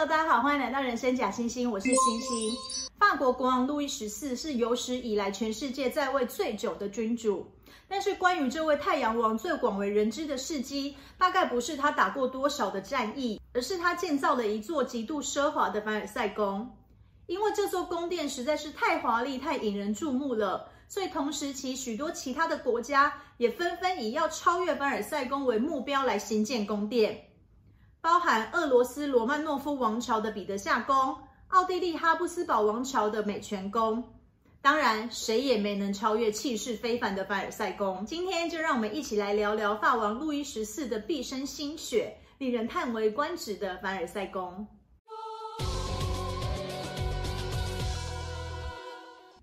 大家好，欢迎来到人生假星星，我是星星。法国国王路易十四是有史以来全世界在位最久的君主，但是关于这位太阳王最广为人知的事迹，大概不是他打过多少的战役，而是他建造了一座极度奢华的凡尔赛宫。因为这座宫殿实在是太华丽、太引人注目了，所以同时期许多其他的国家也纷纷以要超越凡尔赛宫为目标来兴建宫殿，包含俄罗斯罗曼诺夫王朝的彼得夏宫、奥地利哈布斯堡王朝的美泉宫，当然谁也没能超越气势非凡的凡尔赛宫。今天就让我们一起来聊聊法王路易十四的毕生心血，令人叹为观止的凡尔赛宫。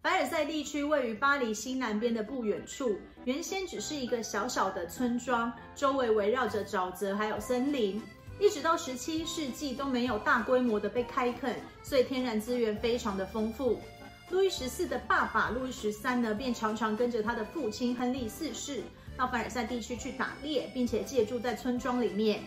凡尔赛地区位于巴黎西南边的不远处，原先只是一个小小的村庄，周围围绕着沼泽还有森林，一直到十七世纪都没有大规模的被开垦，所以天然资源非常的丰富。路易十四的爸爸路易十三呢，便常常跟着他的父亲亨利四世到凡尔赛地区去打猎，并且借住在村庄里面。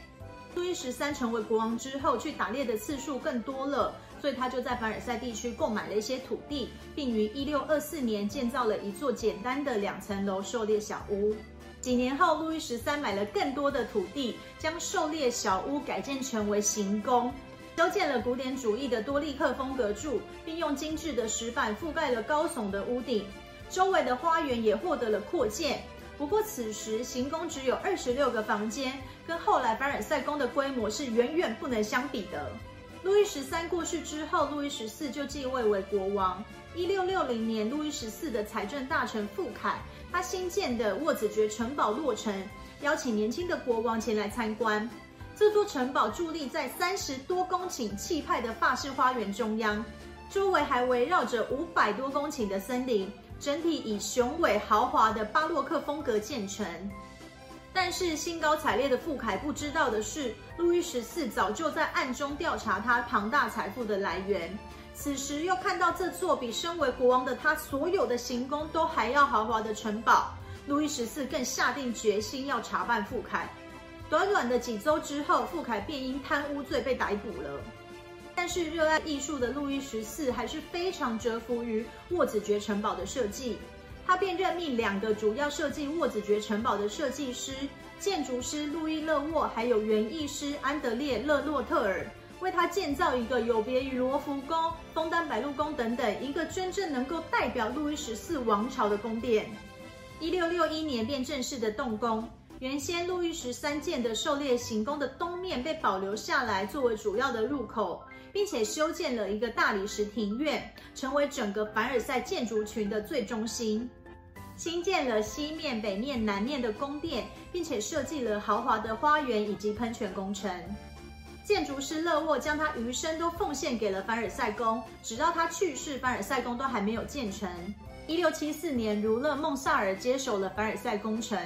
路易十三成为国王之后，去打猎的次数更多了。所以他就在凡尔赛地区购买了一些土地，并于一六二四年建造了一座简单的两层楼狩猎小屋。几年后，路易十三买了更多的土地，将狩猎小屋改建成为行宫，修建了古典主义的多力克风格柱，并用精致的石板覆盖了高耸的屋顶。周围的花园也获得了扩建。不过此时行宫只有二十六个房间，跟后来凡尔赛宫的规模是远远不能相比的。路易十三过世之后，路易十四就继位为国王。一六六零年，路易十四的财政大臣傅凯，他新建的沃子爵城堡落成，邀请年轻的国王前来参观。这座城堡伫立在三十多公顷气派的法式花园中央，周围还围绕着五百多公顷的森林，整体以雄伟豪华的巴洛克风格建成。但是兴高采烈的傅凯不知道的是，路易十四早就在暗中调查他庞大财富的来源。此时又看到这座比身为国王的他所有的行宫都还要豪华的城堡，路易十四更下定决心要查办傅凯。短短的几周之后，傅凯便因贪污罪被逮捕了。但是热爱艺术的路易十四还是非常折服于沃子爵城堡的设计。他便任命两个主要设计沃子爵城堡的设计师、建筑师路易勒沃，还有园艺师安德烈勒洛特尔，为他建造一个有别于罗浮宫、枫丹白露宫等等一个真正能够代表路易十四王朝的宫殿。一六六一年便正式的动工。原先路易十三建的狩猎行宫的东面被保留下来，作为主要的入口，并且修建了一个大理石庭院，成为整个凡尔赛建筑群的最中心。新建了西面、北面、南面的宫殿，并且设计了豪华的花园以及喷泉工程。建筑师勒沃将他余生都奉献给了凡尔赛宫，直到他去世，凡尔赛宫都还没有建成。一六七四年，儒勒孟萨尔接手了凡尔赛工程，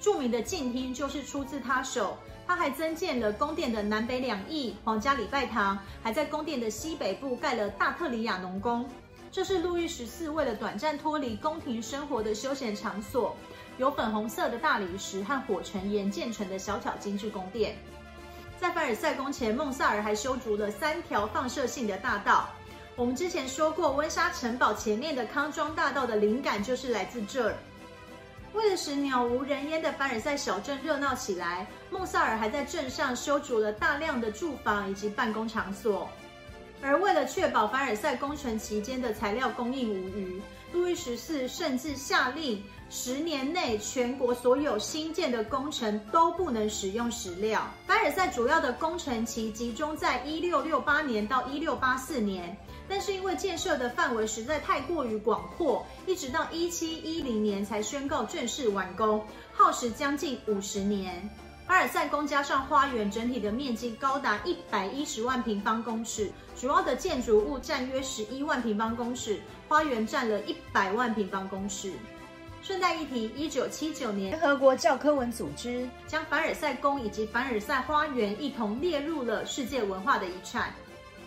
著名的镜厅就是出自他手。他还增建了宫殿的南北两翼、皇家礼拜堂，还在宫殿的西北部盖了大特里亚农宫。这是路易十四为了短暂脱离宫廷生活的休闲场所，由粉红色的大理石和火成岩建成的小巧精致宫殿。在凡尔赛宫前，孟萨尔还修筑了三条放射性的大道。我们之前说过，温莎城堡前面的康庄大道的灵感就是来自这儿。为了使鸟无人烟的凡尔赛小镇热闹起来，孟萨尔还在镇上修筑了大量的住房以及办公场所。而为了确保凡尔赛工程期间的材料供应无虞，路易十四甚至下令，十年内全国所有新建的工程都不能使用石料。凡尔赛主要的工程期集中在一六六八年到一六八四年，但是因为建设的范围实在太过于广阔，一直到一七一零年才宣告正式完工，耗时将近五十年。凡尔赛宫加上花园，整体的面积高达一百一十万平方公尺，主要的建筑物占约十一万平方公尺，花园占了一百万平方公尺。顺带一提，一九七九年，联合国教科文组织将凡尔赛宫以及凡尔赛花园一同列入了世界文化的遗产。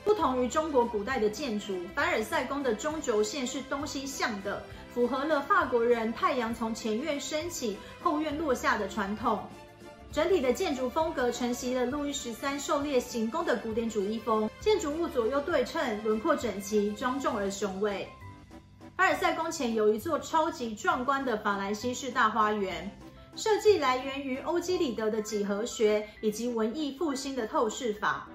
不同于中国古代的建筑，凡尔赛宫的中轴线是东西向的，符合了法国人太阳从前院升起，后院落下的传统。整体的建筑风格承袭了路易十三狩猎行宫的古典主义风，建筑物左右对称，轮廓整齐，庄重而雄伟。凡尔赛宫前有一座超级壮观的法兰西式大花园，设计来源于欧几里得的几何学以及文艺复兴的透视法，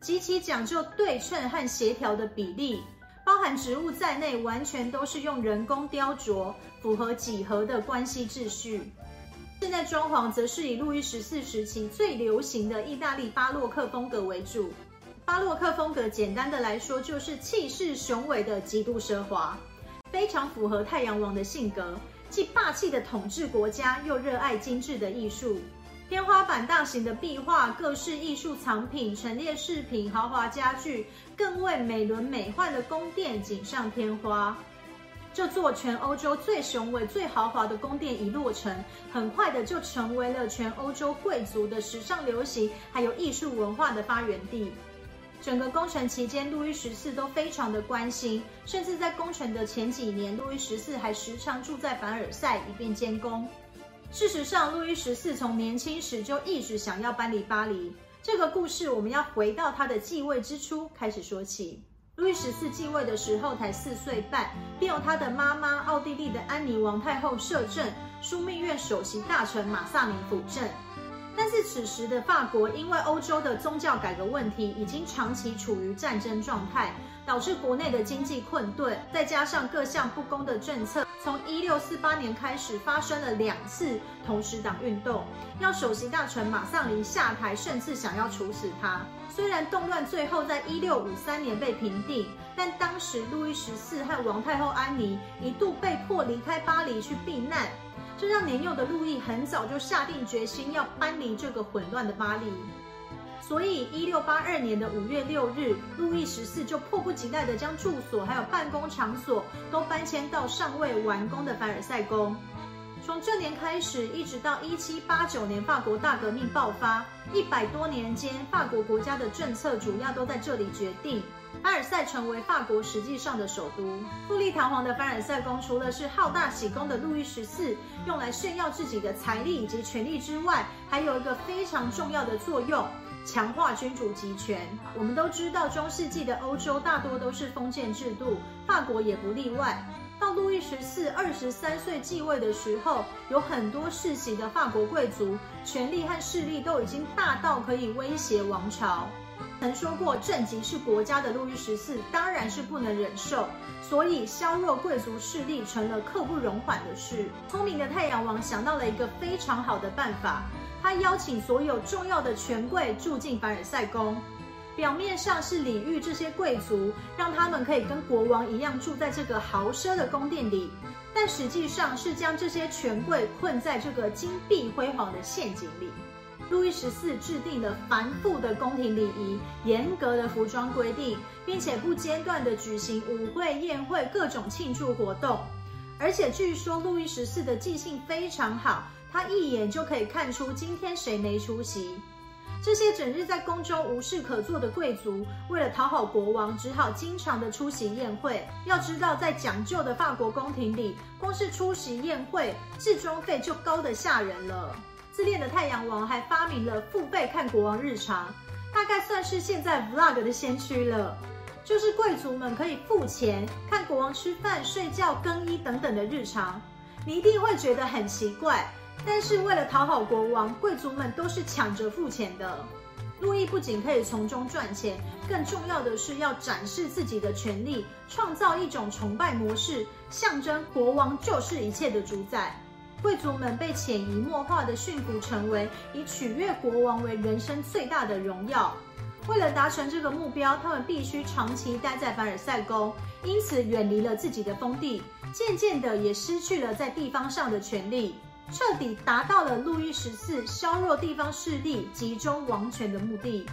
极其讲究对称和协调的比例。包含植物在内，完全都是用人工雕琢，符合几何的关系秩序。现在装潢则是以路易十四时期最流行的意大利巴洛克风格为主。巴洛克风格简单的来说，就是气势雄伟的极度奢华，非常符合太阳王的性格，既霸气的统治国家，又热爱精致的艺术。天花板大型的壁画、各式艺术藏品、陈列饰品、豪华家具，更为美轮美奂的宫殿锦上添花。这座全欧洲最雄伟、最豪华的宫殿一落成，很快的就成为了全欧洲贵族的时尚流行，还有艺术文化的发源地。整个工程期间，路易十四都非常的关心，甚至在工程的前几年，路易十四还时常住在凡尔赛，以便监工。事实上，路易十四从年轻时就一直想要搬离巴黎。这个故事我们要回到他的继位之初开始说起。路易十四继位的时候才四岁半，便由他的妈妈奥地利的安妮王太后摄政，枢密院首席大臣马萨林辅政。但是此时的法国因为欧洲的宗教改革问题，已经长期处于战争状态。导致国内的经济困顿，再加上各项不公的政策，从一六四八年开始发生了两次同时党运动，要首席大臣马萨林下台，甚至想要处死他。虽然动乱最后在一六五三年被平定，但当时路易十四和王太后安妮一度被迫离开巴黎去避难，这让年幼的路易很早就下定决心要搬离这个混乱的巴黎。所以，一六八二年的五月六日，路易十四就迫不及待地将住所还有办公场所都搬迁到尚未完工的凡尔赛宫。从这年开始，一直到一七八九年法国大革命爆发，一百多年间，法国国家的政策主要都在这里决定。凡尔赛成为法国实际上的首都。富丽堂皇的凡尔赛宫，除了是好大喜功的路易十四用来炫耀自己的财力以及权力之外，还有一个非常重要的作用。强化君主集权。我们都知道，中世纪的欧洲大多都是封建制度，法国也不例外。到路易十四二十三岁继位的时候，有很多世袭的法国贵族，权力和势力都已经大到可以威胁王朝。曾说过政绩是国家的路易十四，当然是不能忍受，所以削弱贵族势力成了刻不容缓的事。聪明的太阳王想到了一个非常好的办法。他邀请所有重要的权贵住进凡尔赛宫，表面上是礼遇这些贵族，让他们可以跟国王一样住在这个豪奢的宫殿里，但实际上是将这些权贵困在这个金碧辉煌的陷阱里。路易十四制定了繁复的宫廷礼仪、严格的服装规定，并且不间断地举行舞会、宴会、各种庆祝活动，而且据说路易十四的记性非常好。他一眼就可以看出今天谁没出席。这些整日在宫中无事可做的贵族，为了讨好国王，只好经常的出席宴会。要知道，在讲究的法国宫廷里，光是出席宴会，置装费就高得吓人了。自恋的太阳王还发明了付费看国王日常，大概算是现在 vlog 的先驱了。就是贵族们可以付钱看国王吃饭、睡觉、更衣等等的日常，你一定会觉得很奇怪。但是为了讨好国王，贵族们都是抢着付钱的。路易不仅可以从中赚钱，更重要的是要展示自己的权力，创造一种崇拜模式，象征国王就是一切的主宰。贵族们被潜移默化的驯服，成为以取悦国王为人生最大的荣耀。为了达成这个目标，他们必须长期待在凡尔赛宫，因此远离了自己的封地，渐渐的也失去了在地方上的权力。彻底达到了路易十四削弱地方势力、集中王权的目的。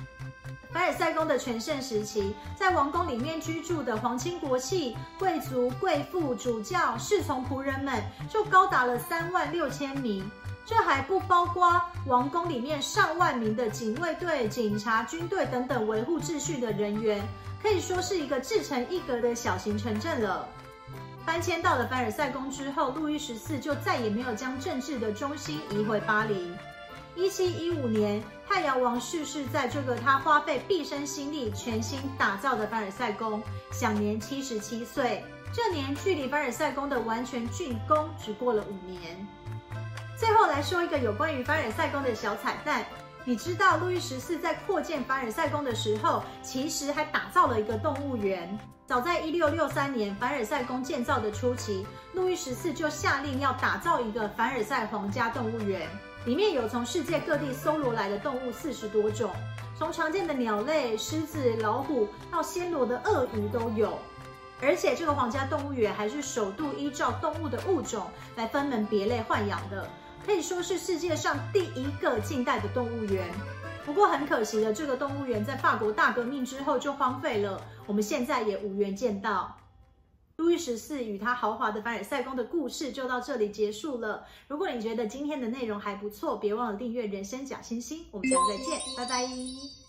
凡尔赛宫的全盛时期，在王宫里面居住的皇亲国戚、贵族、贵妇、主教、侍从、仆人们就高达了三万六千名，这还不包括王宫里面上万名的警卫队、警察、军队等等维护秩序的人员，可以说是一个自成一格的小型城镇了。搬迁到了凡尔赛宫之后，路易十四就再也没有将政治的中心移回巴黎。一七一五年，太阳王逝世在这个他花费毕生心力全新打造的凡尔赛宫，享年七十七岁。这年距离凡尔赛宫的完全竣工只过了五年。最后来说一个有关于凡尔赛宫的小彩蛋，你知道路易十四在扩建凡尔赛宫的时候，其实还打造了一个动物园。早在一六六三年凡尔赛宫建造的初期，路易十四就下令要打造一个凡尔赛皇家动物园，里面有从世界各地搜罗来的动物四十多种，从常见的鸟类、狮子、老虎到暹罗的鳄鱼都有。而且这个皇家动物园还是首度依照动物的物种来分门别类豢养的。可以说是世界上第一个近代的动物园，不过很可惜的，这个动物园在法国大革命之后就荒废了，我们现在也无缘见到。路易十四与他豪华的凡尔赛宫的故事就到这里结束了。如果你觉得今天的内容还不错，别忘了订阅人生假星星，我们下次再见，拜拜。